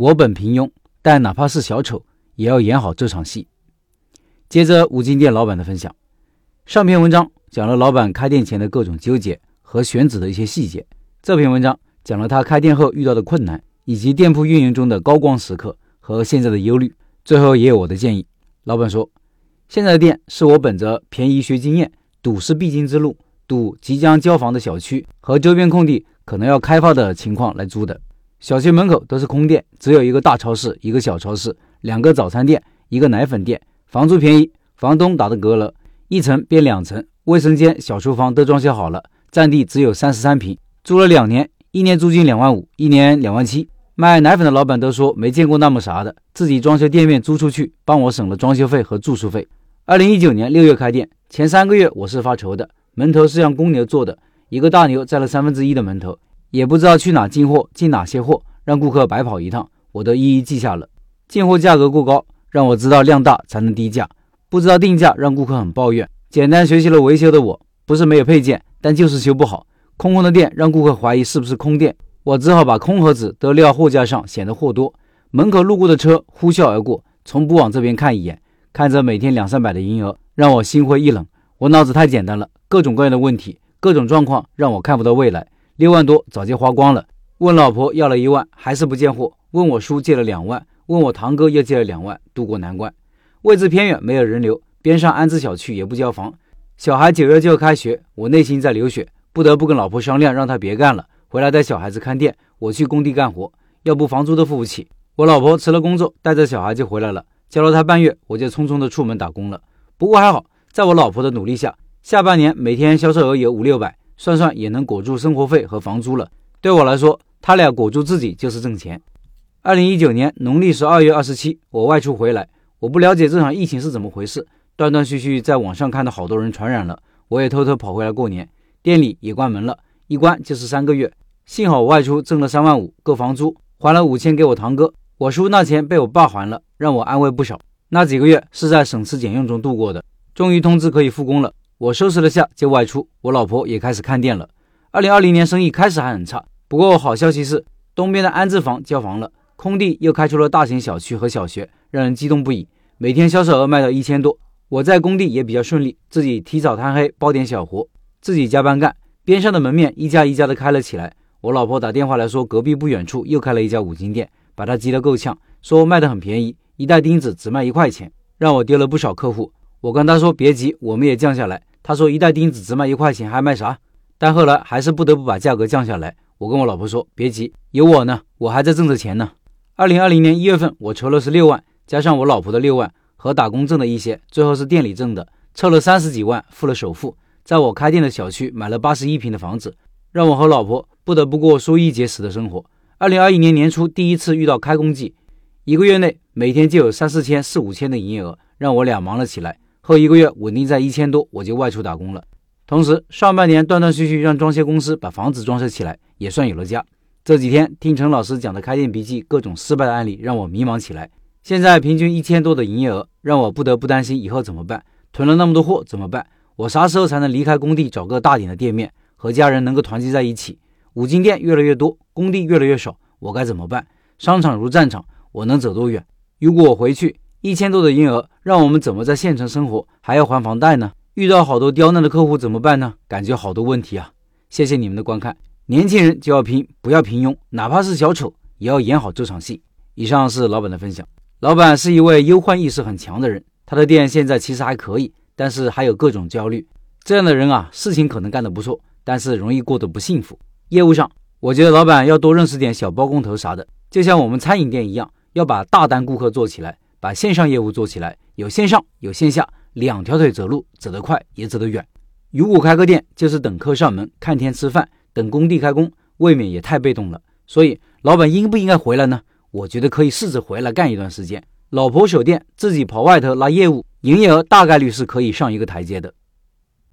我本平庸，但哪怕是小丑，也要演好这场戏。接着五金店老板的分享，上篇文章讲了老板开店前的各种纠结和选址的一些细节，这篇文章讲了他开店后遇到的困难，以及店铺运营中的高光时刻和现在的忧虑。最后也有我的建议。老板说，现在的店是我本着便宜学经验，赌是必经之路，赌即将交房的小区和周边空地可能要开发的情况来租的。小区门口都是空店，只有一个大超市，一个小超市，两个早餐店，一个奶粉店，房租便宜，房东打的阁楼，一层变两层，卫生间、小厨房都装修好了，占地只有三十三平，租了两年，一年租金两万五，一年两万七。卖奶粉的老板都说没见过那么啥的，自己装修店面租出去，帮我省了装修费和住宿费。二零一九年六月开店，前三个月我是发愁的，门头是让公牛做的，一个大牛占了三分之一的门头。也不知道去哪进货，进哪些货，让顾客白跑一趟，我都一一记下了。进货价格过高，让我知道量大才能低价；不知道定价，让顾客很抱怨。简单学习了维修的我，不是没有配件，但就是修不好。空空的店让顾客怀疑是不是空店，我只好把空盒子都撂货架上，显得货多。门口路过的车呼啸而过，从不往这边看一眼，看着每天两三百的营业额，让我心灰意冷。我脑子太简单了，各种各样的问题，各种状况，让我看不到未来。六万多早就花光了，问老婆要了一万，还是不见货。问我叔借了两万，问我堂哥又借了两万，渡过难关。位置偏远，没有人流，边上安置小区也不交房。小孩九月就要开学，我内心在流血，不得不跟老婆商量，让他别干了，回来带小孩子看店，我去工地干活，要不房租都付不起。我老婆辞了工作，带着小孩就回来了，教了他半月，我就匆匆的出门打工了。不过还好，在我老婆的努力下，下半年每天销售额有五六百。算算也能裹住生活费和房租了。对我来说，他俩裹住自己就是挣钱。二零一九年农历十二月二十七，我外出回来，我不了解这场疫情是怎么回事，断断续续在网上看到好多人传染了，我也偷偷跑回来过年，店里也关门了，一关就是三个月。幸好我外出挣了三万五，够房租，还了五千给我堂哥，我叔那钱被我爸还了，让我安慰不少。那几个月是在省吃俭用中度过的，终于通知可以复工了。我收拾了下就外出，我老婆也开始看店了。二零二零年生意开始还很差，不过好消息是东边的安置房交房了，空地又开出了大型小区和小学，让人激动不已。每天销售额卖到一千多，我在工地也比较顺利，自己起早贪黑包点小活，自己加班干。边上的门面一家一家的开了起来。我老婆打电话来说，隔壁不远处又开了一家五金店，把她急得够呛，说卖的很便宜，一袋钉子只卖一块钱，让我丢了不少客户。我跟她说别急，我们也降下来。他说一袋钉子只卖一块钱，还卖啥？但后来还是不得不把价格降下来。我跟我老婆说别急，有我呢，我还在挣着钱呢。二零二零年一月份，我筹了是六万，加上我老婆的六万和打工挣的一些，最后是店里挣的，凑了三十几万，付了首付，在我开店的小区买了八十一平的房子，让我和老婆不得不过缩衣节食的生活。二零二一年年初第一次遇到开工季，一个月内每天就有三四千、四五千的营业额，让我俩忙了起来。后一个月稳定在一千多，我就外出打工了。同时，上半年断断续续让装修公司把房子装修起来，也算有了家。这几天听陈老师讲的开店笔记，各种失败的案例，让我迷茫起来。现在平均一千多的营业额，让我不得不担心以后怎么办？囤了那么多货怎么办？我啥时候才能离开工地，找个大点的店面，和家人能够团聚在一起？五金店越来越多，工地越来越少，我该怎么办？商场如战场，我能走多远？如果我回去？一千多的营业额，让我们怎么在县城生活？还要还房贷呢？遇到好多刁难的客户怎么办呢？感觉好多问题啊！谢谢你们的观看，年轻人就要拼，不要平庸，哪怕是小丑，也要演好这场戏。以上是老板的分享。老板是一位忧患意识很强的人，他的店现在其实还可以，但是还有各种焦虑。这样的人啊，事情可能干得不错，但是容易过得不幸福。业务上，我觉得老板要多认识点小包工头啥的，就像我们餐饮店一样，要把大单顾客做起来。把线上业务做起来，有线上有线下，两条腿走路，走得快也走得远。如果开个店就是等客上门、看天吃饭、等工地开工，未免也太被动了。所以，老板应不应该回来呢？我觉得可以试着回来干一段时间。老婆守店，自己跑外头拉业务，营业额大概率是可以上一个台阶的。